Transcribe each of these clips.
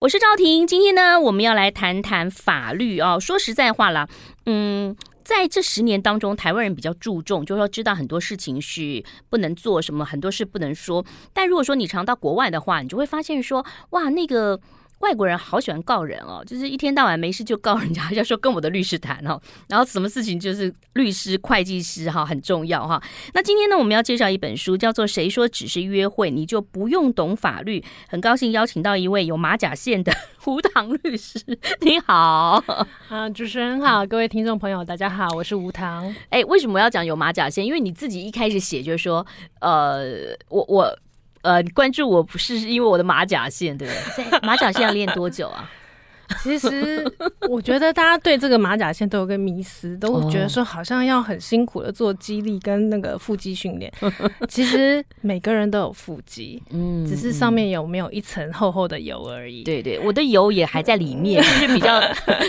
我是赵婷，今天呢，我们要来谈谈法律哦。说实在话啦，嗯，在这十年当中，台湾人比较注重，就是说知道很多事情是不能做什么，很多事不能说。但如果说你常到国外的话，你就会发现说，哇，那个。外国人好喜欢告人哦，就是一天到晚没事就告人家，要说跟我的律师谈哦，然后什么事情就是律师、会计师哈很重要哈。那今天呢，我们要介绍一本书，叫做《谁说只是约会你就不用懂法律》。很高兴邀请到一位有马甲线的胡唐律师，你好啊，主持人好，各位听众朋友大家好，我是吴糖。哎，为什么要讲有马甲线？因为你自己一开始写就是说，呃，我我。呃，关注我不是因为我的马甲线，对不对？马甲线要练多久啊？其实我觉得大家对这个马甲线都有个迷思，都觉得说好像要很辛苦的做肌力跟那个腹肌训练。其实每个人都有腹肌，嗯，只是上面有没有一层厚厚的油而已。对对，我的油也还在里面，就是比较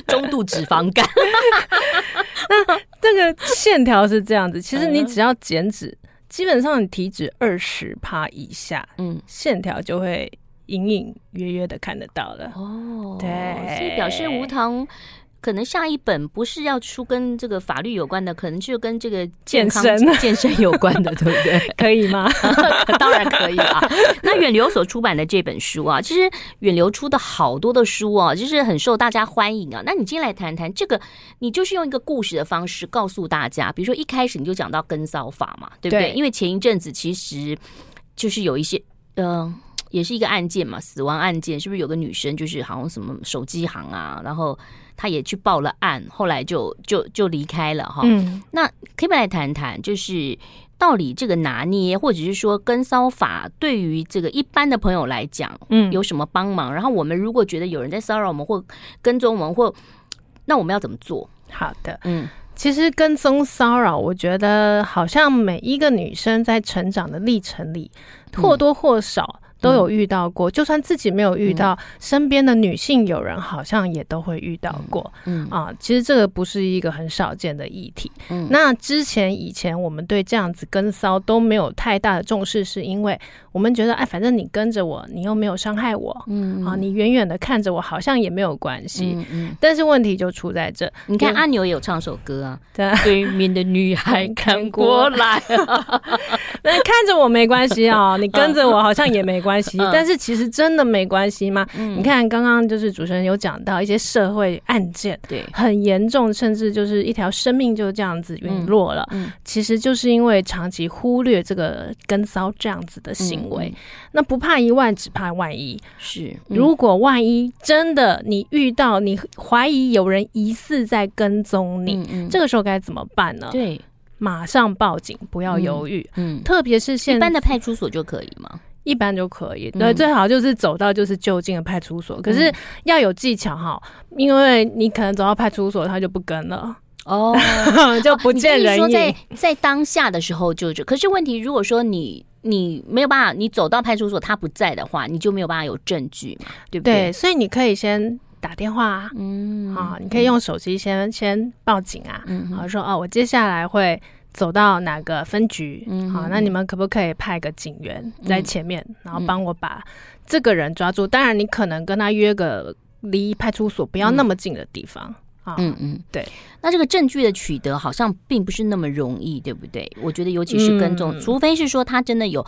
中度脂肪肝。那这个线条是这样子，其实你只要减脂。基本上你体脂二十趴以下，嗯，线条就会隐隐约约的看得到了。哦，对，所以表示无糖可能下一本不是要出跟这个法律有关的，可能就跟这个健康健身 健身有关的，对不对？可以吗？当然可以啊。那远流所出版的这本书啊，其实远流出的好多的书啊，就是很受大家欢迎啊。那你今天来谈谈这个，你就是用一个故事的方式告诉大家，比如说一开始你就讲到跟骚法嘛，对不对？对，因为前一阵子其实就是有一些嗯。呃也是一个案件嘛，死亡案件，是不是有个女生就是好像什么手机行啊，然后她也去报了案，后来就就就离开了哈。嗯，那可以不来谈谈，就是到底这个拿捏，或者是说跟骚法对于这个一般的朋友来讲，嗯，有什么帮忙？然后我们如果觉得有人在骚扰我们或跟踪我们，或那我们要怎么做？好的，嗯，其实跟踪骚扰，我觉得好像每一个女生在成长的历程里，或多或少。都有遇到过，就算自己没有遇到，身边的女性友人好像也都会遇到过。嗯啊，其实这个不是一个很少见的议题。嗯，那之前以前我们对这样子跟骚都没有太大的重视，是因为我们觉得，哎，反正你跟着我，你又没有伤害我，嗯啊，你远远的看着我，好像也没有关系。嗯嗯。但是问题就出在这，你看阿牛也有唱首歌啊，对，对面的女孩 看过来，那看着我没关系啊，你跟着我好像也没关系。但是其实真的没关系吗？嗯、你看，刚刚就是主持人有讲到一些社会案件，对，很严重，甚至就是一条生命就这样子陨落了。嗯嗯、其实就是因为长期忽略这个跟骚这样子的行为。嗯、那不怕一万，只怕万一。是，嗯、如果万一真的你遇到，你怀疑有人疑似在跟踪你，这个时候该怎么办呢？对，马上报警，不要犹豫。嗯，嗯特别是现在一般的派出所就可以吗？一般就可以，对，最好就是走到就是就近的派出所，嗯、可是要有技巧哈，因为你可能走到派出所，他就不跟了哦，就不见人影。哦、在在当下的时候就就，可是问题如果说你你没有办法，你走到派出所他不在的话，你就没有办法有证据嘛，对不对？对，所以你可以先打电话啊，嗯，啊，你可以用手机先先报警啊，嗯，好说哦，我接下来会。走到哪个分局？嗯，好，那你们可不可以派个警员在前面，嗯、然后帮我把这个人抓住？当然，你可能跟他约个离派出所不要那么近的地方。嗯、啊、嗯，嗯对。那这个证据的取得好像并不是那么容易，对不对？我觉得，尤其是跟踪，嗯、除非是说他真的有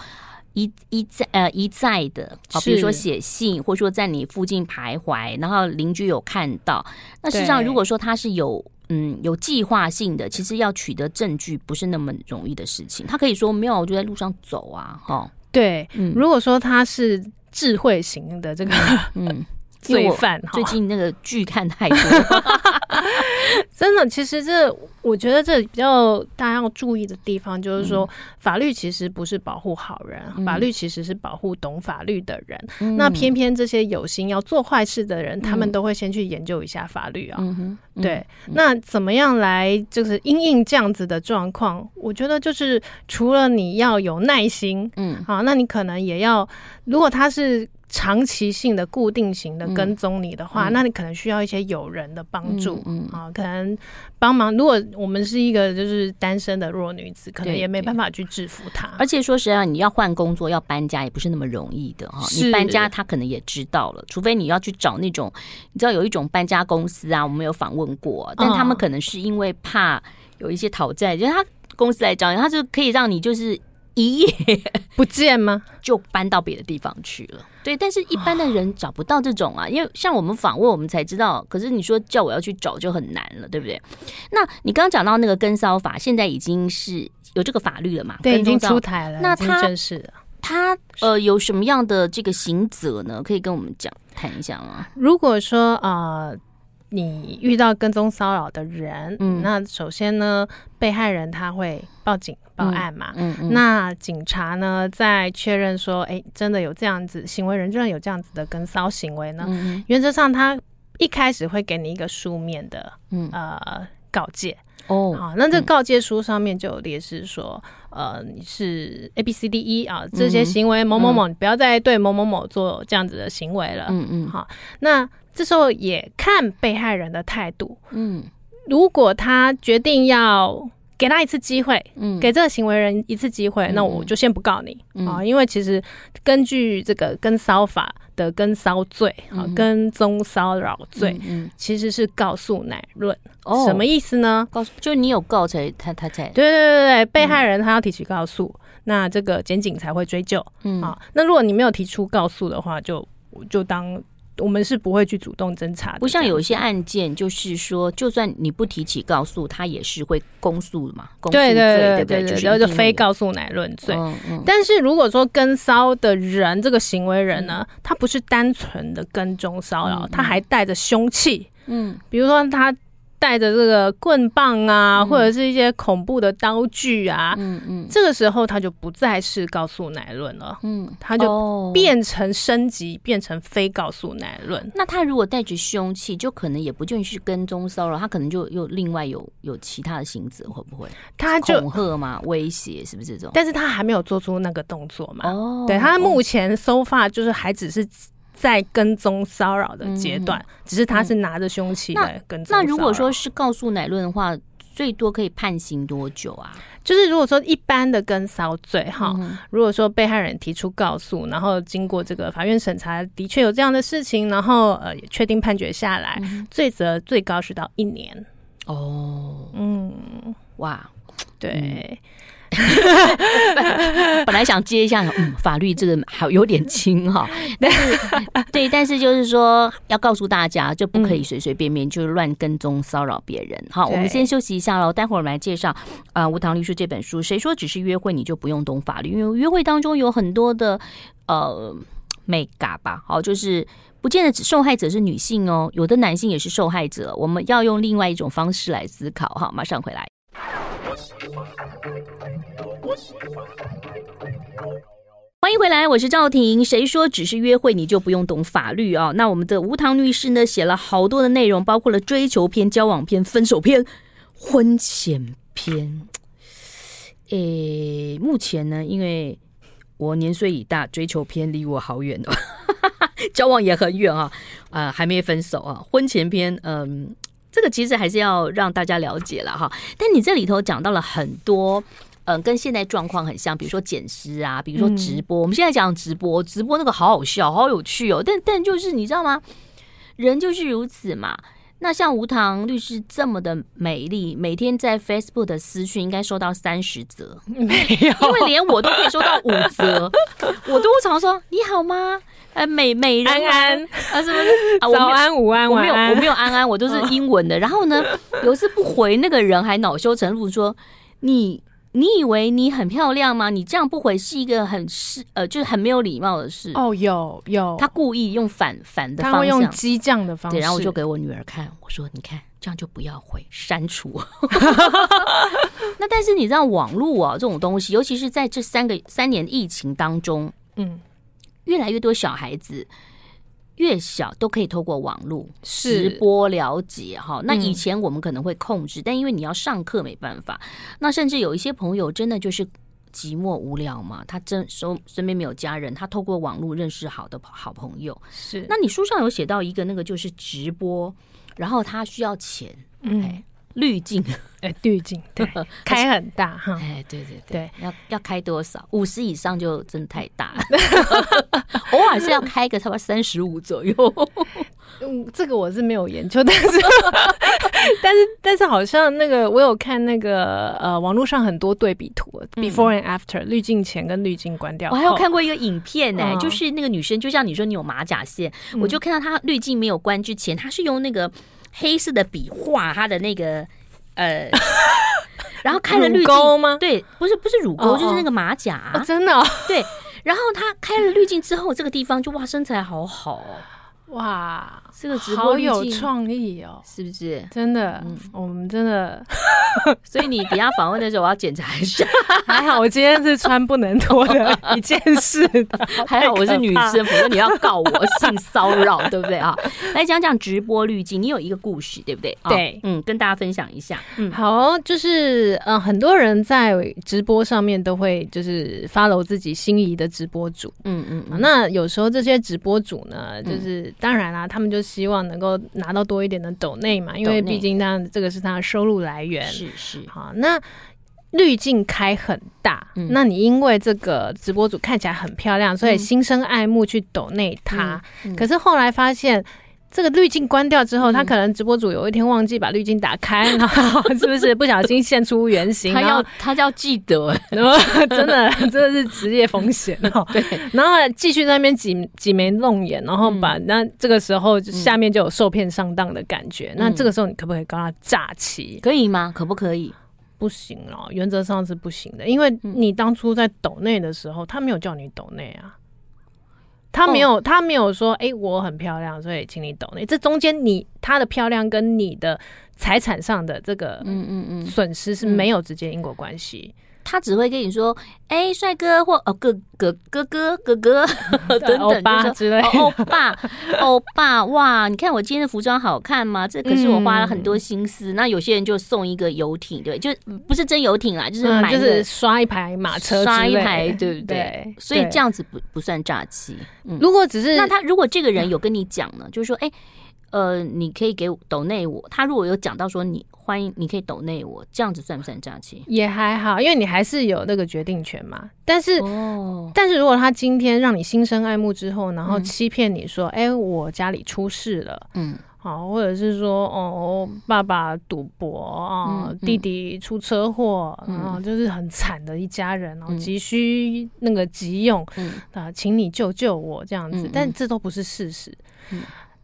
一一再呃一再的，好，比如说写信，或者说在你附近徘徊，然后邻居有看到。那事实上，如果说他是有。嗯，有计划性的，其实要取得证据不是那么容易的事情。他可以说没有，我就在路上走啊，哈。对，嗯，如果说他是智慧型的这个，嗯。罪犯，最近那个剧看太多，真的。其实这，我觉得这比较大家要注意的地方，就是说，法律其实不是保护好人，嗯、法律其实是保护懂法律的人。嗯、那偏偏这些有心要做坏事的人，嗯、他们都会先去研究一下法律啊。嗯、对，那怎么样来就是因应这样子的状况？我觉得就是除了你要有耐心，嗯，好，那你可能也要，如果他是。长期性的、固定型的跟踪你的话，嗯、那你可能需要一些友人的帮助，嗯，可能帮忙。如果我们是一个就是单身的弱女子，可能也没办法去制服他。而且说实在，你要换工作、要搬家也不是那么容易的哈。你搬家，他可能也知道了，除非你要去找那种，你知道有一种搬家公司啊，我们有访问过，但他们可能是因为怕有一些讨债，就是他公司来找你，他就可以让你就是。一夜 不见吗？就搬到别的地方去了。对，但是一般的人找不到这种啊，因为像我们访问，我们才知道。可是你说叫我要去找就很难了，对不对？那你刚刚讲到那个跟骚法，现在已经是有这个法律了嘛？对，已经出台了。那他正式的，他呃有什么样的这个刑责呢？可以跟我们讲谈一下吗？如果说啊。呃你遇到跟踪骚扰的人，嗯，那首先呢，被害人他会报警报案嘛，嗯，嗯，嗯，那警察呢在确认说，哎、欸，真的有这样子行为人，真的有这样子的跟骚行为呢，原则上他一开始会给你一个书面的，嗯，呃，告诫。哦，好，那这个告诫书上面就有列示说，呃，你是 A B C D E 啊，这些行为某某某，你不要再对某某某做这样子的行为了，嗯嗯，好，那。这时候也看被害人的态度，嗯，如果他决定要给他一次机会，嗯，给这个行为人一次机会，嗯，那我就先不告你，嗯，啊，因为其实根据这个跟骚法的跟骚罪啊，嗯，跟踪骚扰罪，嗯，其实是告诉乃论，哦，什么意思呢？告诉就你有告才他他才对对对对，被害人他要提起告诉，嗯，那这个检警才会追究，嗯，啊，那如果你没有提出告诉的话，就就当。我们是不会去主动侦查的，不像有一些案件，就是说，就算你不提起告诉，他也是会公诉嘛，公诉罪，对对对然后，就非告诉乃论罪。嗯嗯。但是如果说跟骚的人这个行为人呢，他不是单纯的跟踪骚扰，他还带着凶器，嗯，比如说他。带着这个棍棒啊，嗯、或者是一些恐怖的刀具啊，嗯嗯，这个时候他就不再是告诉乃论了，嗯，他就变成升级，哦、变成非告诉乃论。那他如果带着凶器，就可能也不就是跟踪骚扰，他可能就又另外有有其他的性质，会不会？他就恐吓嘛，威胁是不是这种？但是他还没有做出那个动作嘛？哦，对，他目前 so far 就是还只是。在跟踪骚扰的阶段，嗯，只是他是拿着凶器来跟踪。那如果说是告诉乃论的话，最多可以判刑多久啊？就是如果说一般的跟骚罪哈，嗯，如果说被害人提出告诉，然后经过这个法院审查，的确有这样的事情，然后呃也确定判决下来，嗯，罪责最高是到一年。哦，嗯，哇，对。嗯 本来想接一下，嗯，法律这个好有点轻哈，但是 对，但是就是说要告诉大家，就不可以随随便便就乱跟踪骚扰别人。好，我们先休息一下喽，待会儿我们来介绍呃无糖律师这本书。谁说只是约会你就不用懂法律？因为约会当中有很多的呃美嘎吧，好，就是不见得受害者是女性哦，有的男性也是受害者。我们要用另外一种方式来思考哈，马上回来。欢迎回来，我是赵婷。谁说只是约会你就不用懂法律啊？那我们的吴唐律师呢，写了好多的内容，包括了追求篇、交往篇、分手篇、婚前篇。诶，目前呢，因为我年岁已大，追求篇离我好远哦，交往也很远啊，啊、呃，还没分手啊。婚前篇，嗯。这个其实还是要让大家了解了哈，但你这里头讲到了很多，嗯，跟现在状况很像，比如说捡尸啊，比如说直播。嗯、我们现在讲直播，直播那个好好笑，好有趣哦。但但就是你知道吗？人就是如此嘛。那像吴糖律师这么的美丽，每天在 Facebook 的私讯应该收到三十则，没有，因为连我都可以收到五则，我都常说你好吗？呃，美美人安，安啊，什么啊？早安、午安、我没有，我没有安安，我都是英文的。然后呢，有一次不回那个人还恼羞成怒说：“你你以为你很漂亮吗？你这样不回是一个很是呃，就是很没有礼貌的事。”哦，有有，他故意用反反的方向，他会用激将的方式。对，然后我就给我女儿看，我说：“你看，这样就不要回，删除。” 那但是你知道网络啊这种东西，尤其是在这三个三年疫情当中，嗯。越来越多小孩子越小都可以透过网络直播了解哈。那以前我们可能会控制，但因为你要上课没办法。那甚至有一些朋友真的就是寂寞无聊嘛，他真身身边没有家人，他透过网络认识好的好朋友。是，那你书上有写到一个那个就是直播，然后他需要钱，嗯。滤镜，哎，滤镜 对，开很大哈，哎，对对对，要要开多少？五十以上就真的太大，偶尔是要开个差不多三十五左右。嗯，这个我是没有研究，但是但是但是好像那个我有看那个呃网络上很多对比图，before and after，滤镜前跟滤镜关掉。我还有看过一个影片呢，就是那个女生，就像你说你有马甲线，我就看到她滤镜没有关之前，她是用那个。黑色的笔画他的那个呃，然后开了滤镜吗？对，不是不是乳沟，oh, 就是那个马甲，啊，oh, 真的，哦。对。然后他开了滤镜之后，这个地方就哇，身材好好哦。哇，这个直播有创意哦，是不是？真的，嗯、我们真的，所以你等下访问的时候，我要检查一下。还好我今天是穿不能脱的一件事的，还好我是女生，否则你要告我性骚扰，对不对啊？来讲讲直播滤镜，你有一个故事，对不对？对，嗯，跟大家分享一下。嗯，好，就是呃，很多人在直播上面都会就是 follow 自己心仪的直播主，嗯嗯，嗯，那有时候这些直播主呢，就是。当然啦，他们就希望能够拿到多一点的抖内嘛，因为毕竟他这个是他的收入来源。是是，好，那滤镜开很大，嗯，那你因为这个直播主看起来很漂亮，所以心生爱慕去抖内他，嗯嗯，可是后来发现。这个滤镜关掉之后，他可能直播主有一天忘记把滤镜打开，然后是不是不小心现出原形？他要他要记得，然后真的 真的是职业风险哦。对，然后继续在那边挤挤眉弄眼，然后把、嗯、那这个时候下面就有受骗上当的感觉、嗯。那这个时候你可不可以告他诈欺？可以吗？可不可以？不行哦，原则上是不行的，因为你当初在抖内的时候，他没有叫你抖内啊。他没有，他没有说，哎、欸，我很漂亮，所以请你抖内。这中间，你他的漂亮跟你的财产上的这个，嗯嗯嗯，损失是没有直接因果关系。他只会跟你说：“哎、欸，帅哥，或哦哥哥哥哥哥哥 等等，欧巴之类，欧巴欧巴，哇！你看我今天的服装好看吗？这可是我花了很多心思。嗯、那有些人就送一个游艇，对，就不是真游艇啦，就是买、嗯、就是刷一排马车，刷一排，对不对？对，所以这样子不不算诈欺。嗯、如果只是那他如果这个人有跟你讲呢，就是说，哎、欸。”呃，你可以给我抖内我。他如果有讲到说你欢迎，你可以抖内我，这样子算不算诈欺？也还好，因为你还是有那个决定权嘛。但是，哦、但是如果他今天让你心生爱慕之后，然后欺骗你说，哎、嗯欸，我家里出事了，嗯，好，或者是说，哦，爸爸赌博啊、嗯，弟弟出车祸，然、嗯、后就是很惨的一家人，然后急需那个急用，嗯啊，请你救救我这样子。嗯、但这都不是事实。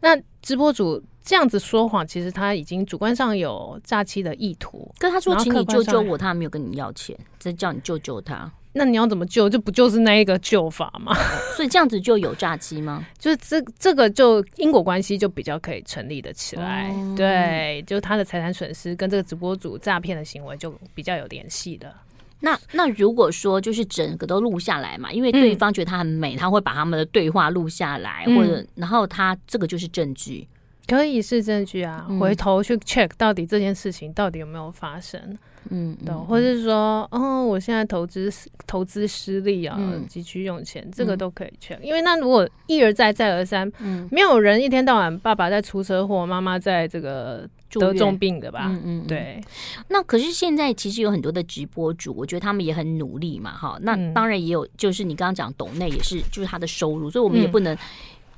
嗯那直播主这样子说谎，其实他已经主观上有诈欺的意图。跟他说，请你救救我，他还没有跟你要钱，只叫你救救他。那你要怎么救？这不就是那一个救法吗？所以这样子就有诈欺吗？就是这这个就因果关系就比较可以成立的起来。嗯、对，就他的财产损失跟这个直播主诈骗的行为就比较有联系的。那那如果说就是整个都录下来嘛，因为对方觉得他很美，嗯、他会把他们的对话录下来，或者然后他这个就是证据，可以是证据啊。嗯、回头去 check 到底这件事情到底有没有发生，嗯，对，或者是说，哦，我现在投资投资失利啊，急、嗯、需用钱，这个都可以 check、嗯。因为那如果一而再再而三，嗯，没有人一天到晚爸爸在出车祸，妈妈在这个。得重病的吧，嗯嗯，对。那可是现在其实有很多的直播主，我觉得他们也很努力嘛，哈。那当然也有，就是你刚刚讲抖内也是，就是他的收入，所以我们也不能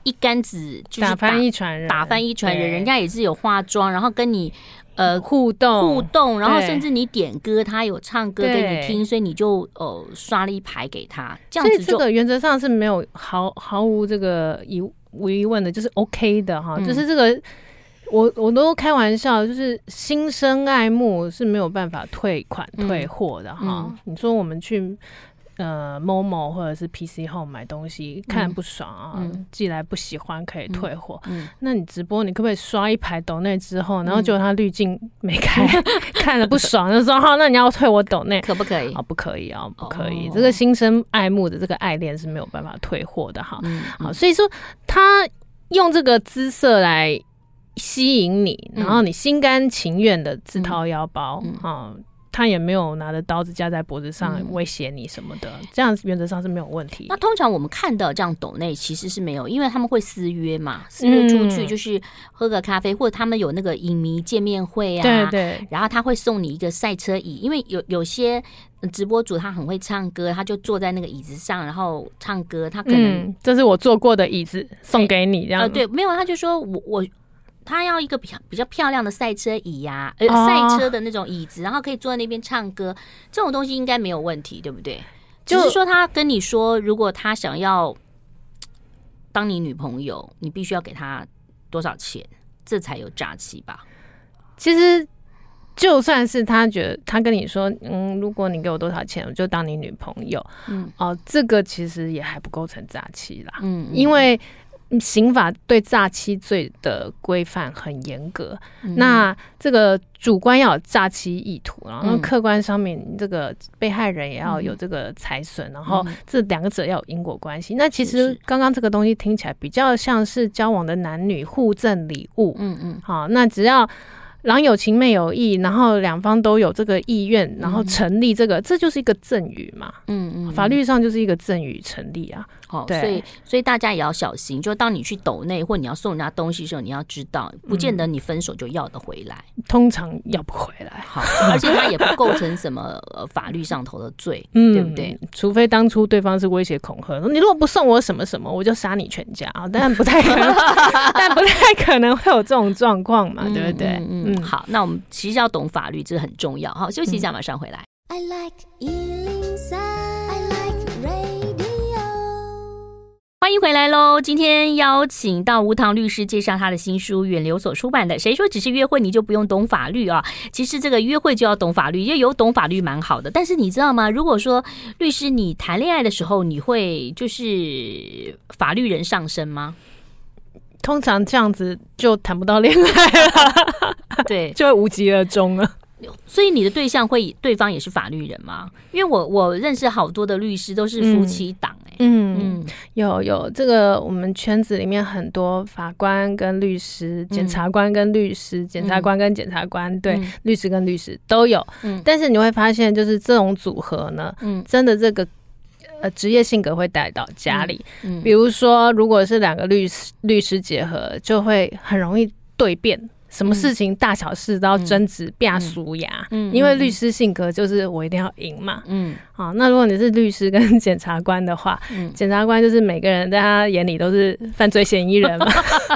一竿子就是打，翻一船人，打翻一船人。人家也是有化妆，然后跟你呃互动互动，然后甚至你点歌，他有唱歌给你听，所以你就呃刷了一排给他。这样子这个原则上是没有毫毫无这个疑无疑问的，就是 OK 的哈，就是这个。我我都开玩笑，就是心生爱慕是没有办法退款退货的哈。你说我们去呃 Momo 或者是 PC Home 买东西，看不爽啊、嗯，寄来不喜欢可以退货。那你直播，你可不可以刷一排抖内之后，然后结果他滤镜没开，嗯、看了不爽 就说好，那你要退我抖内，可不可以？啊，不可以啊，不可以。哦、这个心生爱慕的这个爱恋是没有办法退货的哈、嗯。好，所以说他。用这个姿色来吸引你，然后你心甘情愿的自掏腰包啊。他也没有拿着刀子架在脖子上威胁你什么的，嗯、这样原则上是没有问题。那通常我们看到这样抖内其实是没有，因为他们会私约嘛，私约出去就是喝个咖啡，嗯、或者他们有那个影迷见面会啊，对对。然后他会送你一个赛车椅，因为有有些直播主他很会唱歌，他就坐在那个椅子上，然后唱歌。他可能、嗯、这是我坐过的椅子，送给你这样。呃，对，没有，他就说我我。他要一个比较比较漂亮的赛车椅呀、啊，呃，赛车的那种椅子，然后可以坐在那边唱歌，这种东西应该没有问题，对不对？就是说，他跟你说，如果他想要当你女朋友，你必须要给他多少钱，这才有诈欺吧？其实，就算是他觉得他跟你说，嗯，如果你给我多少钱，我就当你女朋友，嗯，哦，这个其实也还不构成诈欺啦，嗯，因为。刑法对诈欺罪的规范很严格，嗯、那这个主观要有诈欺意图，然后客观上面这个被害人也要有这个财损，嗯、然后这两个者要有因果关系。嗯、那其实刚刚这个东西听起来比较像是交往的男女互赠礼物，嗯嗯，好，那只要郎有情妹有意，然后两方都有这个意愿，然后成立这个，嗯、这就是一个赠与嘛，嗯嗯，法律上就是一个赠与成立啊。哦，所以所以大家也要小心，就当你去抖内或你要送人家东西的时候，你要知道，不见得你分手就要得回来，嗯、通常要不回来。好，而且他也不构成什么法律上头的罪，嗯、对不对？除非当初对方是威胁恐吓，说你如果不送我什么什么，我就杀你全家啊！但不太可能，但不太可能会有这种状况嘛，对不对？嗯，嗯，嗯，好，那我们其实要懂法律，这很重要。好，休息一下，马上回来。I like 欢迎回来喽！今天邀请到吴唐律师介绍他的新书，远流所出版的《谁说只是约会你就不用懂法律啊》。其实这个约会就要懂法律，因为有懂法律蛮好的。但是你知道吗？如果说律师你谈恋爱的时候，你会就是法律人上身吗？通常这样子就谈不到恋爱了，对，就会无疾而终了。所以你的对象会对方也是法律人吗？因为我我认识好多的律师都是夫妻档哎、欸，嗯嗯，有有这个我们圈子里面很多法官跟律师，检察官跟律师，检察官跟检察官，对，律师跟律师都有。嗯，但是你会发现，就是这种组合呢，嗯，真的这个呃职业性格会带到家里。嗯，比如说，如果是两个律师律师结合，就会很容易对辩。什么事情大小事都要争执，变输牙。嗯，因为律师性格就是我一定要赢嘛。嗯，好，那如果你是律师跟 检察官的话，嗯，检察官就是每个人在他眼里都是犯罪嫌疑人嘛，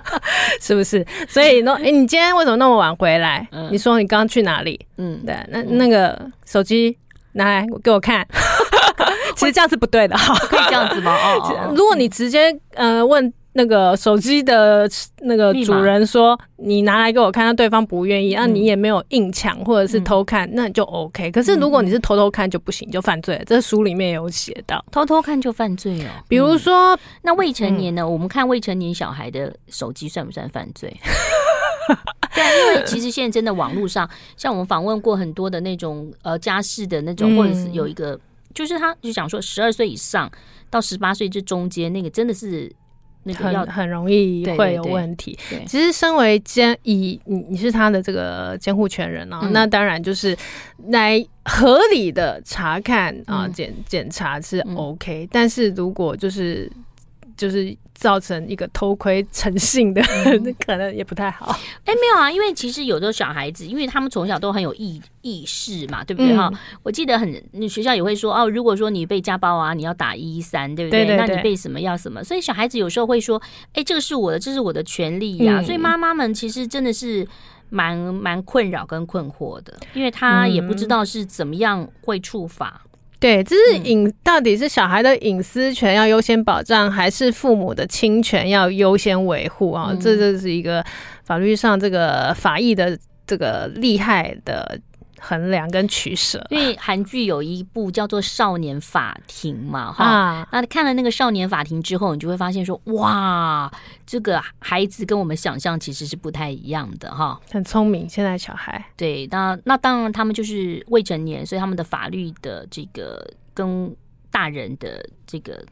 是不是？所以那哎、欸，你今天为什么那么晚回来？嗯，你说你刚刚去哪里？嗯，对，那那个手机拿来给我看。其实这样是不对的，哈，可以这样子吗？哦，如果你直接呃问。那个手机的那个主人说：“你拿来给我看，那对方不愿意，那你也没有硬抢或者是偷看，那你就 OK。可是如果你是偷偷看就不行，就犯罪了。这书里面有写到，偷偷看就犯罪哦。比如说，那未成年呢？我们看未成年小孩的手机算不算犯罪？对，因为其实现在真的网络上，像我们访问过很多的那种呃家事的那种，或者是有一个，就是他就想说十二岁以上到十八岁这中间那个真的是。”很很容易会有问题。对对对，其实，身为监以你你是他的这个监护权人啊，嗯、那当然就是来合理的查看啊检检查是 OK，嗯、但是如果就是。就是造成一个偷窥成性的，那、嗯、可能也不太好。哎、欸，没有啊，因为其实有的小孩子，因为他们从小都很有意意识嘛，对不对哈？嗯、我记得很，你学校也会说哦，如果说你被家暴啊，你要打一一三，对不对？那你被什么要什么？所以小孩子有时候会说，哎、欸，这个是我的，这是我的权利呀、啊。嗯、所以妈妈们其实真的是蛮蛮困扰跟困惑的，因为他也不知道是怎么样会处罚。对，这是隐，到底是小孩的隐私权要优先保障，还是父母的侵权要优先维护啊？这就是一个法律上这个法益的这个厉害的。衡量跟取舍，因为韩剧有一部叫做《少年法庭》嘛，哈、啊，那看了那个《少年法庭》之后，你就会发现说，哇，这个孩子跟我们想象其实是不太一样的，哈，很聪明，现在小孩，对，那那当然他们就是未成年，所以他们的法律的这个跟大人的这个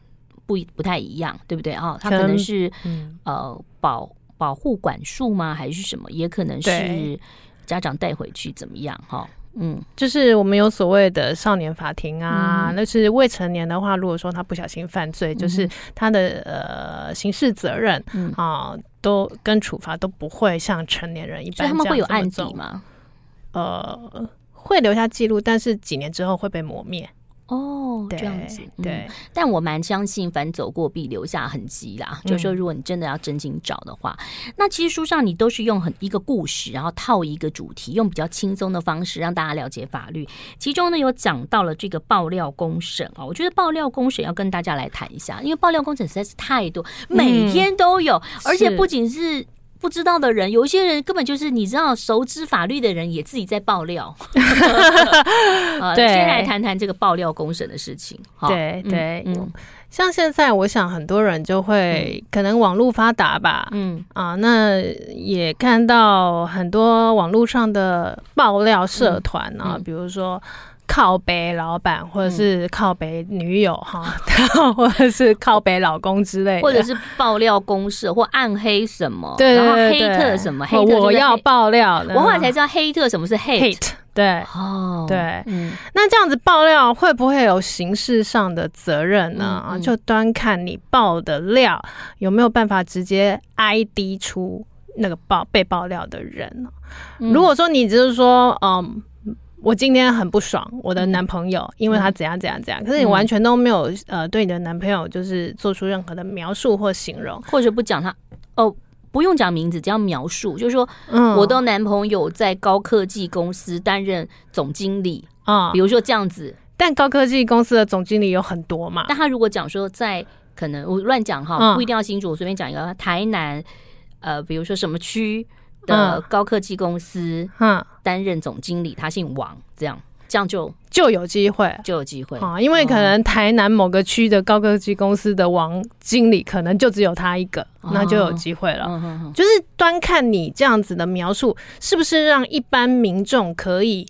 不不太一样，对不对啊？他可能是嗯呃保保护管束吗？还是什么？也可能是家长带回去怎么样？哈。嗯，就是我们有所谓的少年法庭啊，嗯、那是未成年的话，如果说他不小心犯罪，嗯、就是他的呃刑事责任、嗯、啊，都跟处罚都不会像成年人一般。他们会有案底吗？呃，会留下记录，但是几年之后会被磨灭。哦，这样子，对，嗯、但我蛮相信，凡走过必留下痕迹啦。嗯、就是说，如果你真的要真心找的话，那其实书上你都是用很一个故事，然后套一个主题，用比较轻松的方式让大家了解法律。其中呢，有讲到了这个爆料公审啊，我觉得爆料公审要跟大家来谈一下，因为爆料公审实在是太多，每天都有，嗯、而且不仅是。不知道的人，有一些人根本就是你知道，熟知法律的人也自己在爆料。呃、对，先来谈谈这个爆料公审的事情。对对，嗯，嗯像现在，我想很多人就会、嗯、可能网络发达吧，嗯啊，那也看到很多网络上的爆料社团啊，嗯嗯、比如说。靠北老板，或者是靠北女友哈，嗯、或者是靠北老公之类的，或者是爆料公社或暗黑什么，对，然后黑特什么，黑特我要爆料，我后来才知道黑特什么是 hate，, hate 对，哦，对，嗯，那这样子爆料会不会有刑事上的责任呢？啊、嗯，嗯、就端看你爆的料有没有办法直接 ID 出那个爆被爆料的人。嗯、如果说你只是说，嗯。我今天很不爽，我的男朋友，嗯、因为他怎样怎样怎样。可是你完全都没有呃，对你的男朋友就是做出任何的描述或形容，或者不讲他哦，不用讲名字，只要描述，就是说，嗯，我的男朋友在高科技公司担任总经理啊，嗯、比如说这样子。但高科技公司的总经理有很多嘛？但他如果讲说在可能我乱讲哈，不一定要清楚，我随便讲一个台南，呃，比如说什么区。的高科技公司，嗯，担任总经理，他姓王，这样。这样就就有机会，就有机会。啊，因为可能台南某个区的高科技公司的王经理，可能就只有他一个，那就有机会了。就是端看你这样子的描述，是不是让一般民众可以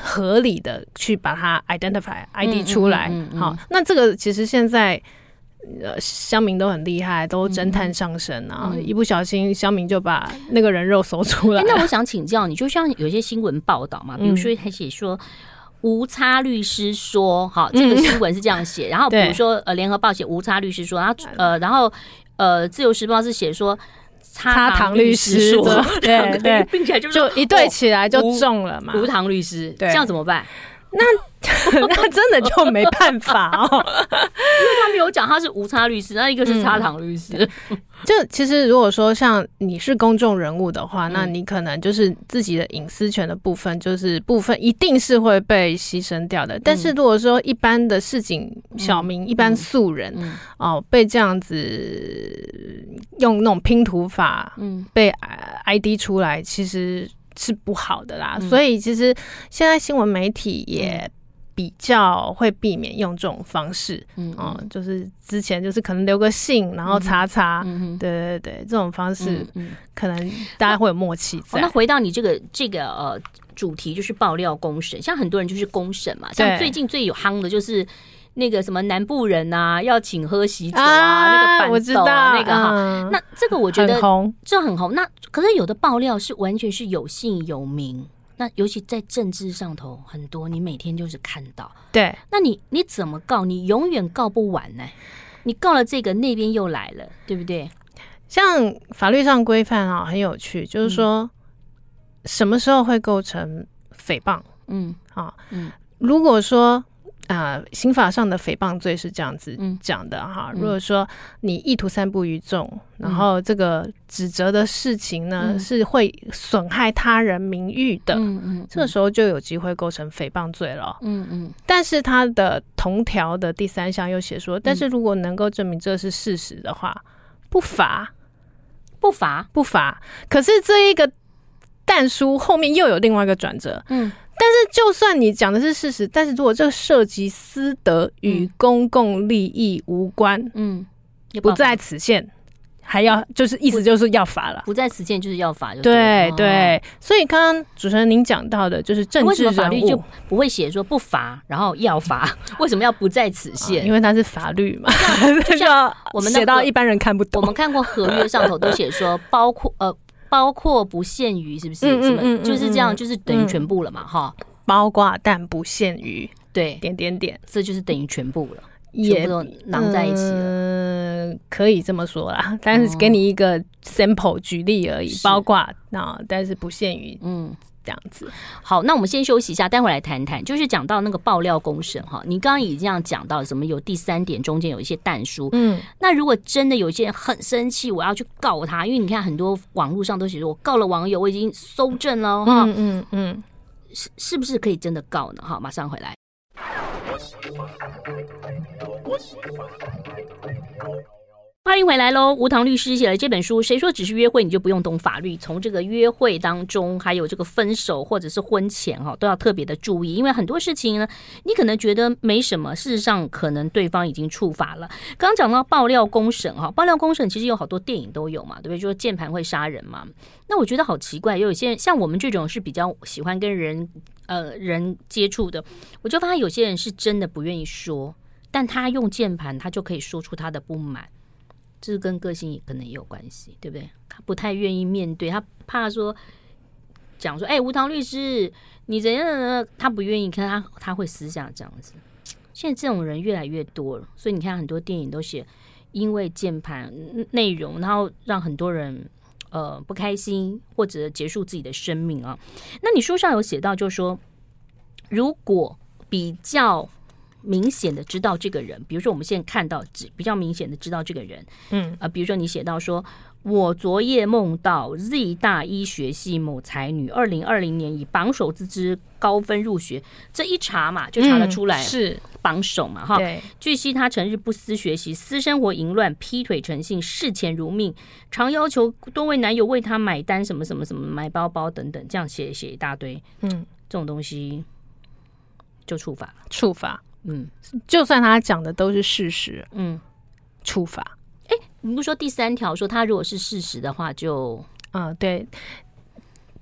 合理的去把它 identify ID 出来？好，那这个其实现在。呃，乡民都很厉害，都侦探上身啊！嗯、一不小心，乡民就把那个人肉搜出来、欸。那我想请教你，就像有些新闻报道嘛，比如说他写说吴差律师说，哈，这个新闻是这样写。嗯、然后比如说呃，联合报写吴差律师说，然后呃，然后呃，自由时报是写说叉唐律师说，对 对，并且就就一对起来就中了嘛。吴唐律师，对，这样怎么办？那 那真的就没办法哦，因为他没有讲他是无差律师，那一个是差堂律师。嗯、就其实如果说像你是公众人物的话，嗯、那你可能就是自己的隐私权的部分，就是部分一定是会被牺牲掉的。嗯、但是如果说一般的市井小民、嗯、一般素人、嗯、哦，被这样子用那种拼图法，嗯，被 ID 出来，其实。是不好的啦，嗯、所以其实现在新闻媒体也比较会避免用这种方式，嗯，就是之前就是可能留个信，然后查查，嗯，对对对，这种方式，嗯，可能大家会有默契在。哦、那回到你这个这个呃主题，就是爆料公审，像很多人就是公审嘛，像最近最有夯的就是。那个什么南部人啊，要请喝喜酒啊，啊那个板豆那个哈，嗯、那这个我觉得这很红，这很红。那可是有的爆料是完全是有姓有名，那尤其在政治上头很多，你每天就是看到。对，那你你怎么告？你永远告不完呢、欸。你告了这个，那边又来了，对不对？像法律上规范啊，很有趣，就是说、嗯、什么时候会构成诽谤？嗯，啊，嗯，如果说。啊、呃，刑法上的诽谤罪是这样子讲的哈。嗯、如果说你意图散布于众，嗯、然后这个指责的事情呢、嗯、是会损害他人名誉的，嗯嗯、这个时候就有机会构成诽谤罪了。嗯嗯。但是他的同条的第三项又写说，嗯、但是如果能够证明这是事实的话，不罚，不罚，不罚。可是这一个但书后面又有另外一个转折。嗯。但是，就算你讲的是事实，但是如果这涉及私德与公共利益无关，嗯，不在此限，还要就是意思就是要罚了，不在此限就是要罚。对对，对，所以刚刚主持人您讲到的就是政治法律就不会写说不罚，然后要罚，为什么要不在此限？因为它是法律嘛，就像 我们写到一般人看不懂。我们看过合约上头都写说包括呃包括不限于是不是？什么就是这样，就是等于全部了嘛哈。包括但不限于，对，点点点，这就是等于全部了。也都囊在一起了，嗯，可以这么说啦。但是给你一个 sample 举例而已，包括那，但是不限于嗯这样子。好，那我们先休息一下，待会儿来谈谈。就是讲到那个爆料公审哈，你刚刚已经这样讲到什么？有第三点，中间有一些但书。嗯，那如果真的有些人很生气，我要去告他，因为你看很多网络上都写说我告了网友，我已经搜证了哈。嗯嗯嗯，是是不是可以真的告呢？哈，马上回来。欢欢迎回来喽！吴唐律师写了这本书，谁说只是约会你就不用懂法律？从这个约会当中，还有这个分手或者是婚前哈，都要特别的注意，因为很多事情呢，你可能觉得没什么，事实上可能对方已经触法了。刚讲到爆料公审哈，爆料公审其实有好多电影都有嘛，对不对？就是键盘会杀人嘛。那我觉得好奇怪，有一些人像我们这种是比较喜欢跟人呃人接触的，我就发现有些人是真的不愿意说。但他用键盘，他就可以说出他的不满，是跟个性也可能也有关系，对不对？他不太愿意面对，他怕说讲说，哎，无糖律师，你怎样呢？他不愿意，看他他会私下这样子。现在这种人越来越多了，所以你看很多电影都写，因为键盘内容，然后让很多人呃不开心，或者结束自己的生命啊。那你书上有写到，就是说如果比较。明显的知道这个人，比如说我们现在看到比较明显的知道这个人，嗯。啊，比如说你写到说，我昨夜梦到 Z 大医学系某才女，二零二零年以榜首之姿高分入学，这一查嘛就查得出来是。榜首嘛哈。据悉他成日不思学习，私生活淫乱，劈腿成性，视钱如命，常要求多位男友为他买单，什么什么什么买包包等等，这样写写一大堆，嗯，这种东西就触法了，触法。嗯，就算他讲的都是事实，嗯，处罚。哎，你不说第三条说他如果是事实的话就，就嗯，对，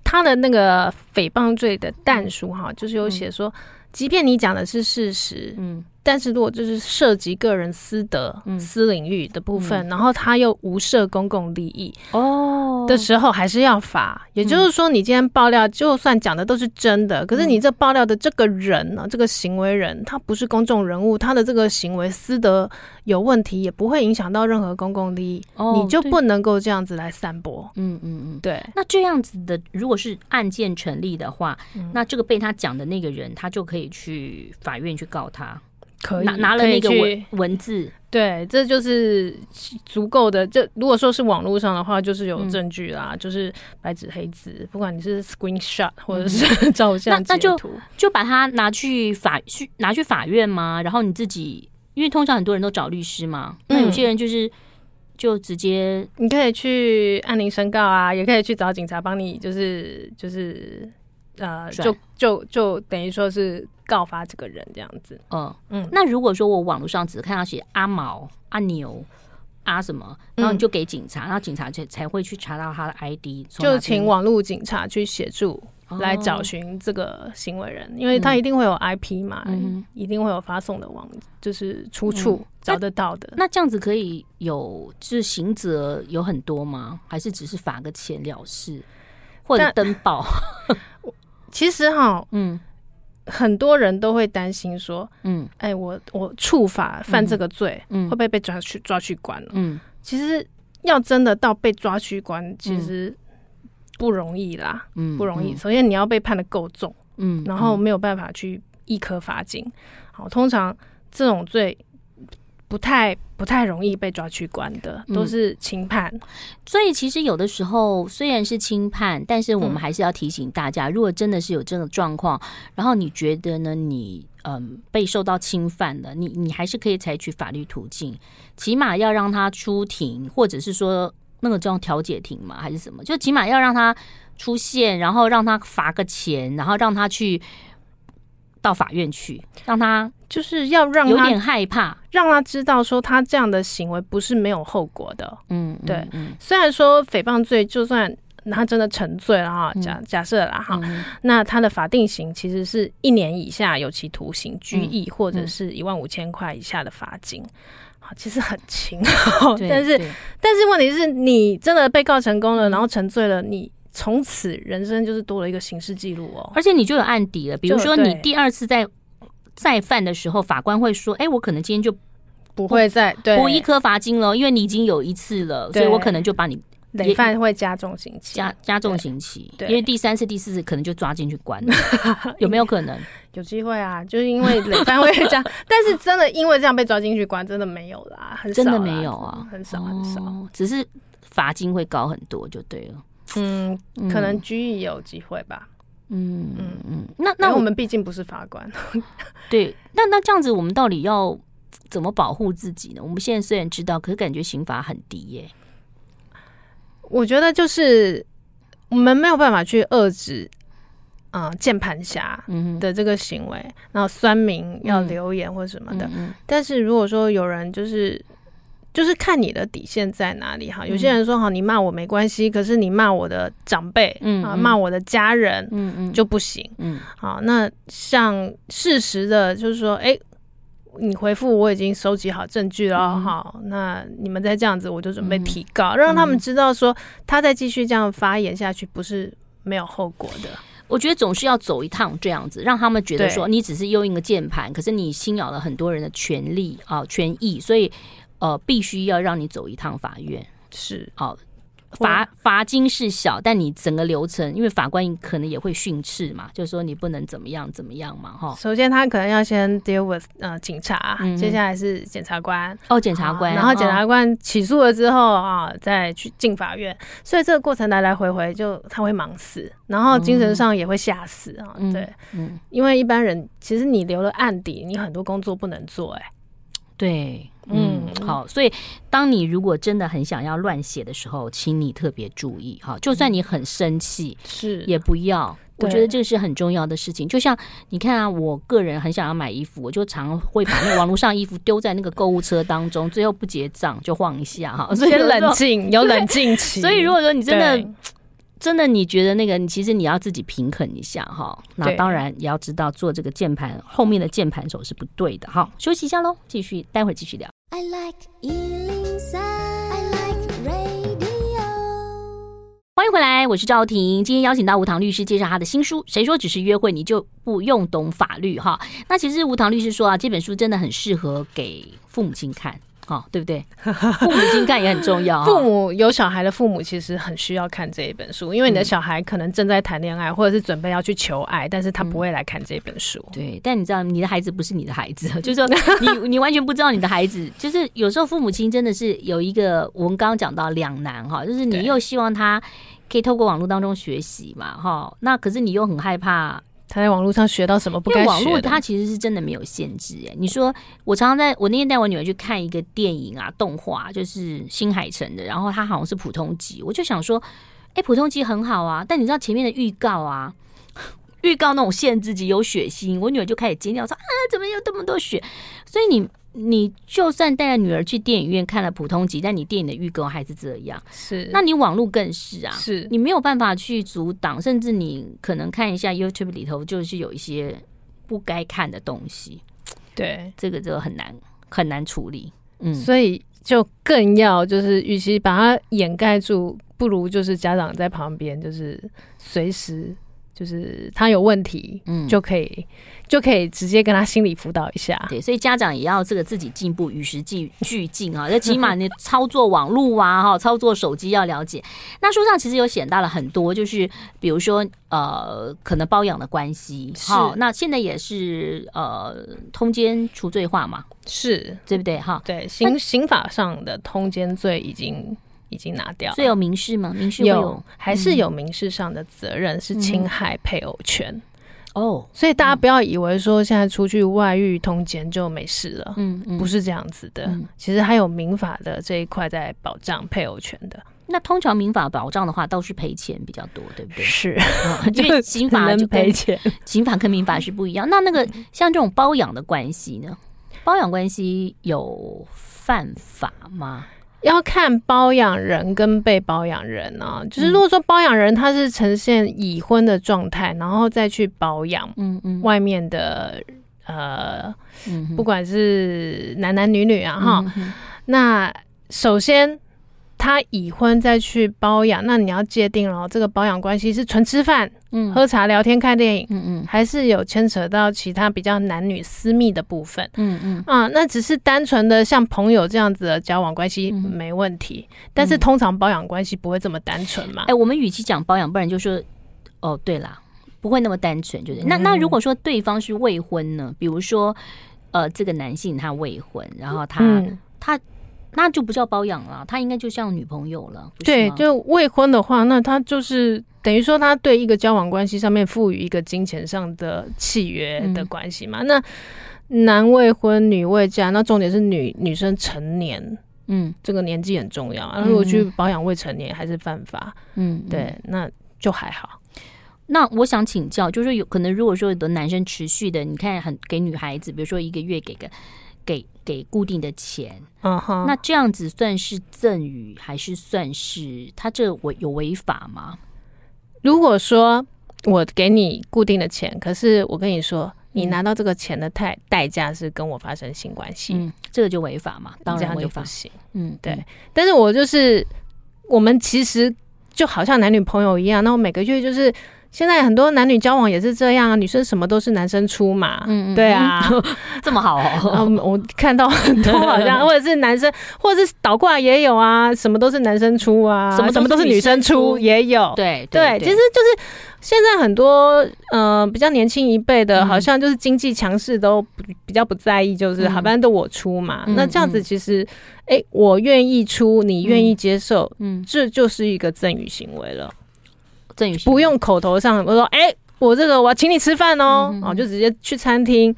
他的那个诽谤罪的但书哈，就是有写说，即便你讲的是事实，嗯。但是如果就是涉及个人私德、嗯、私领域的部分，嗯、然后他又无涉公共利益哦的时候，还是要罚。也就是说，你今天爆料，就算讲的都是真的，嗯、可是你这爆料的这个人呢，这个行为人，他不是公众人物，他的这个行为私德有问题，也不会影响到任何公共利益，哦、你就不能够这样子来散播。嗯嗯嗯，对。那这样子的，如果是案件成立的话，嗯、那这个被他讲的那个人，他就可以去法院去告他。可以拿拿了那个文文字，对，这就是足够的。这如果说是网络上的话，就是有证据啦，嗯、就是白纸黑字，不管你是 screenshot 或者是 照相、嗯，那那就就把它拿去法去拿去法院嘛。然后你自己，因为通常很多人都找律师嘛，那有些人就是就直接，你可以去按铃申告啊，也可以去找警察帮你，就是就是。呃，就就就等于说是告发这个人这样子。嗯嗯，那如果说我网络上只看到写阿毛、阿牛、阿什么，然后你就给警察，然后警察才才会去查到他的 ID，就请网络警察去协助来找寻这个行为人，因为他一定会有 IP 嘛，一定会有发送的网，就是出处找得到的。那这样子可以有，就是刑责有很多吗？还是只是罚个钱了事，或者登报？其实哈，嗯，很多人都会担心说，嗯，哎，我我触法犯这个罪，嗯，会不会被抓去抓去关了？嗯，其实要真的到被抓去关，其实不容易啦，嗯，不容易。首先你要被判的够重，嗯，然后没有办法去一颗罚金。好，通常这种罪。不太不太容易被抓去关的，都是轻判。嗯，所以其实有的时候虽然是轻判，但是我们还是要提醒大家，嗯，如果真的是有这种状况，然后你觉得呢，你嗯被受到侵犯了，你你还是可以采取法律途径，起码要让他出庭，或者是说那个叫调解庭嘛，还是什么，就起码要让他出现，然后让他罚个钱，然后让他去。到法院去，让他就是要让他有点害怕，让他知道说他这样的行为不是没有后果的。嗯，对，嗯，虽然说诽谤罪就算他真的沉醉了哈，假假设了哈，那他的法定刑其实是一年以下有期徒刑、拘役或者是一万五千块以下的罚金。好其实很轻，但是但是问题是你真的被告成功了，然后沉醉了，你从此人生就是多了一个刑事记录哦，而且你就有案底了。比如说你第二次再再犯的时候，法官会说：“哎，我可能今天就不会再补一颗罚金了，因为你已经有一次了，所以我可能就把你累犯会加重刑期，加加重刑期，因为第三次、第四次可能就抓进去关了，有没有可能？”有机会啊，就是因为累犯会这样，但是真的因为这样被抓进去关，真的没有啦，很少啦，真的没有啊，很少很少，哦、只是罚金会高很多就对了。嗯，可能拘役有机会吧。嗯嗯嗯，那那我们毕竟不是法官。对，那那这样子，我们到底要怎么保护自己呢？我们现在虽然知道，可是感觉刑罚很低耶。我觉得就是我们没有办法去遏制。啊，键盘侠的这个行为，嗯、然后酸民要留言或什么的。但是如果说有人就是就是看你的底线在哪里哈，有些人说好，你骂我没关系，可是你骂我的长辈，嗯啊，骂我的家人，嗯嗯，就不行。嗯，好，那像事实的，就是说，哎、欸，你回复我已经收集好证据了，嗯、好，那你们再这样子，我就准备提告，嗯、让他们知道说，他再继续这样发言下去，不是没有后果的。我觉得总是要走一趟这样子，让他们觉得说你只是用一个键盘，可是你侵扰了很多人的权利啊、权益，所以呃，必须要让你走一趟法院。是，好。罚罚金是小，但你整个流程，因为法官可能也会训斥嘛，就是说你不能怎么样怎么样嘛，哈。首先他可能要先 deal with 呃警察，嗯、接下来是检察官哦，检察官，然后检察官起诉了之后啊，再去进法院，所以这个过程来来回回就他会忙死，然后精神上也会吓死啊，嗯、对，嗯，因为一般人其实你留了案底，你很多工作不能做、欸，哎，对。嗯，好，所以当你如果真的很想要乱写的时候，请你特别注意哈。就算你很生气，是也不要。我觉得这个是很重要的事情。就像你看啊，我个人很想要买衣服，我就常会把那个网络上衣服丢在那个购物车当中，最后不结账就晃一下哈。所以冷静，有冷静期。所以如果说你真的。真的，你觉得那个，你其实你要自己平衡一下哈。那当然也要知道做这个键盘后面的键盘手是不对的哈。休息一下喽，继续，待会儿继续聊。I like 103, I like radio。欢迎回来，我是赵婷。今天邀请到吴棠律师介绍他的新书《谁说只是约会你就不用懂法律》哈。那其实吴棠律师说啊，这本书真的很适合给父母亲看。好、哦，对不对？父母亲看也很重要。父母有小孩的父母其实很需要看这一本书，因为你的小孩可能正在谈恋爱，或者是准备要去求爱，但是他不会来看这本书。嗯、对，但你知道，你的孩子不是你的孩子，就是说你你完全不知道你的孩子。就是有时候父母亲真的是有一个，我们刚刚讲到两难哈，就是你又希望他可以透过网络当中学习嘛，哈，那可是你又很害怕。他在网络上学到什么不该学的？因为网络它其实是真的没有限制哎。你说我常常在我那天带我女儿去看一个电影啊，动画就是新海诚的，然后它好像是普通级，我就想说，哎，普通级很好啊。但你知道前面的预告啊，预告那种限制级有血腥，我女儿就开始尖叫说啊，怎么有这么多血？所以你。你就算带着女儿去电影院看了普通级，但你电影的预告还是这样。是，那你网络更是啊，是你没有办法去阻挡，甚至你可能看一下 YouTube 里头就是有一些不该看的东西。对，这个就很难很难处理。嗯，所以就更要就是，与其把它掩盖住，不如就是家长在旁边，就是随时。就是他有问题，嗯，就可以就可以直接跟他心理辅导一下。对，所以家长也要这个自己进步，与时俱进啊。那起码你操作网络啊，哈，操作手机要了解。那书上其实有写到了很多，就是比如说呃，可能包养的关系。好，那现在也是呃，通奸除罪化嘛，是对不对？哈，对，刑刑法上的通奸罪已经。已经拿掉了，所以有民事吗？民事有，有还是有民事上的责任，是侵害配偶权哦。所以大家不要以为说现在出去外遇通奸就没事了，嗯，不是这样子的。其实还有民法的这一块在保障配偶权的。那通常民法保障的话，倒是赔钱比较多，对不对？是，因为刑法就赔钱，刑法跟民法是不一样。那那个像这种包养的关系呢？包养关系有犯法吗？要看包养人跟被包养人啊。就是如果说包养人他是呈现已婚的状态，然后再去包养，嗯嗯，外面的呃，不管是男男女女啊，哈，那首先。他已婚再去包养，那你要界定了，这个包养关系是纯吃饭、嗯、喝茶、聊天、看电影，嗯嗯，还是有牵扯到其他比较男女私密的部分，嗯嗯。啊，那只是单纯的像朋友这样子的交往关系没问题，嗯、但是通常包养关系不会这么单纯嘛？哎、欸，我们与其讲包养，不然就说哦，对啦，不会那么单纯，就是。那那如果说对方是未婚呢？比如说呃，这个男性他未婚，然后他、嗯、他。那就不叫包养了，他应该就像女朋友了。对，就未婚的话，那他就是等于说他对一个交往关系上面赋予一个金钱上的契约的关系嘛。嗯、那男未婚，女未嫁，那重点是女女生成年，嗯，这个年纪很重要。啊、如果去保养未成年还是犯法，嗯，对，那就还好。那我想请教，就是有可能如果说有的男生持续的，你看很给女孩子，比如说一个月给个。给给固定的钱，嗯哼，那这样子算是赠与，还是算是他这违有违法吗？如果说我给你固定的钱，可是我跟你说，你拿到这个钱的代代价是跟我发生性关系，嗯，这个就违法嘛？当然违法，就不行。嗯，对。但是我就是我们其实就好像男女朋友一样，那我每个月就是。现在很多男女交往也是这样啊，女生什么都是男生出嘛，嗯，对啊，这么好。哦。我看到很多好像，或者是男生，或者是倒过来也有啊，什么都是男生出啊，什么什么都是女生出。也有，对对，其实就是现在很多呃比较年轻一辈的，好像就是经济强势都比较不在意，就是好，反正都我出嘛。那这样子其实，哎，我愿意出，你愿意接受，嗯，这就是一个赠与行为了。不用口头上我说，哎、欸，我这个我要请你吃饭哦，嗯、哼哦，就直接去餐厅。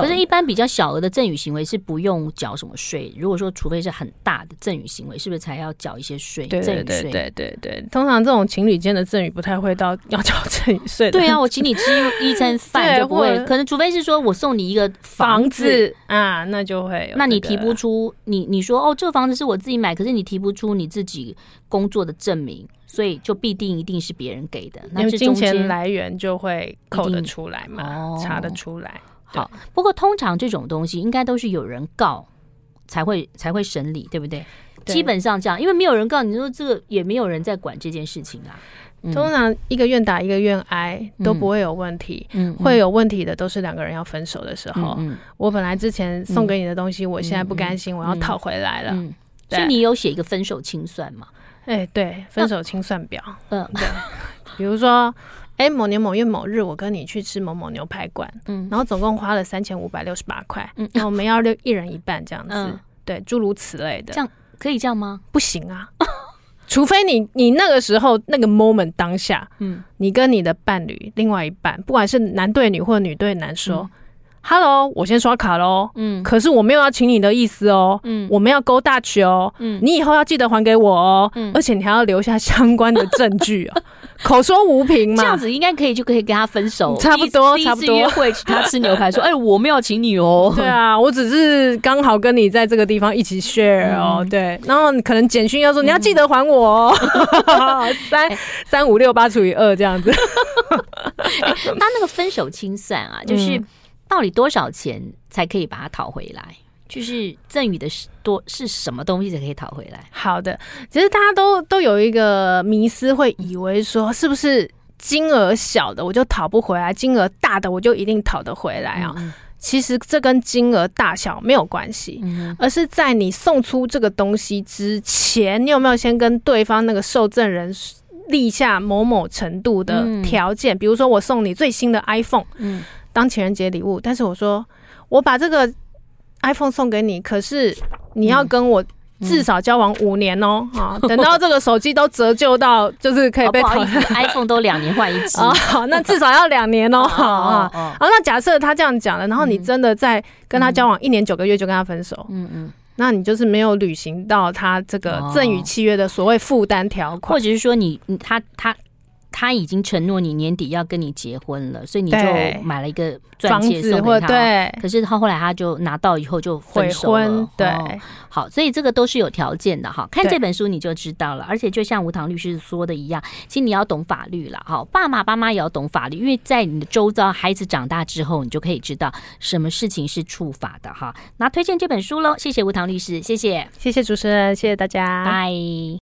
可是，一般比较小额的赠与行为是不用缴什么税。如果说，除非是很大的赠与行为，是不是才要缴一些税？对对对对对对。通常这种情侣间的赠与不太会到要缴赠与税的。对啊，我请你吃一餐饭就不会，可能除非是说我送你一个房子，啊，那就会、这个。那你提不出你你说哦，这个房子是我自己买，可是你提不出你自己工作的证明，所以就必定一定是别人给的。那金钱来源就会扣得出来嘛，查得出来。好，不过通常这种东西应该都是有人告才会才会审理，对不对？对，基本上这样，因为没有人告，你说这个也没有人在管这件事情啊。嗯、通常一个愿打一个愿挨都不会有问题，嗯，会有问题的都是两个人要分手的时候。嗯，我本来之前送给你的东西，我现在不甘心，我要讨回来了。嗯，所以你有写一个分手清算吗？哎，对，分手清算表。嗯，对，比如说。哎，某年某月某日，我跟你去吃某某牛排馆，嗯，然后总共花了三千五百六十八块，嗯，那我们要六一人一半这样子，嗯、对，诸如此类的，这样可以这样吗？不行啊，除非你你那个时候那个 moment 当下，嗯，你跟你的伴侣另外一半，不管是男对女或者女对男说。嗯 Hello，我先刷卡喽。嗯，可是我没有要请你的意思哦。嗯，我们要 go Dutch 哦。嗯，你以后要记得还给我哦。嗯，而且你还要留下相关的证据哦。口说无凭嘛，这样子应该可以，就可以跟他分手。差不多，差不多。约会请他吃牛排，说：“ 哎，我没有请你哦。”对啊，我只是刚好跟你在这个地方一起 share 哦。对，然后可能简讯要说你要记得还我哦。三三五六八除以二这样子。他那个分手清算啊，就是。到底多少钱才可以把它讨回来？就是赠与的是多是什么东西才可以讨回来？好的，其实大家都都有一个迷思，会以为说是不是金额小的我就讨不回来，金额大的我就一定讨得回来啊？嗯、其实这跟金额大小没有关系，嗯、而是在你送出这个东西之前，你有没有先跟对方那个受赠人立下某某程度的条件？嗯、比如说我送你最新的 iPhone，嗯。当情人节礼物，但是我说我把这个 iPhone 送给你，可是你要跟我至少交往五年哦，啊，等到这个手机都折旧到就是可以被，iPhone 都两年换一只啊，好，那至少要两年哦，好啊，好，那假设他这样讲了，然后你真的在跟他交往一年九个月就跟他分手，嗯嗯，那你就是没有履行到他这个赠与契约的所谓负担条款，或者是说你他他。他已经承诺你年底要跟你结婚了，所以你就买了一个钻戒送给他。对，可是他后来他就拿到以后就分手了。婚对、哦，好，所以这个都是有条件的哈。看这本书你就知道了。而且就像吴唐律师说的一样，其实你要懂法律了哈。爸妈爸妈也要懂法律，因为在你的周遭，孩子长大之后，你就可以知道什么事情是触法的哈。那推荐这本书喽，谢谢吴唐律师，谢谢，谢谢主持人，谢谢大家，拜。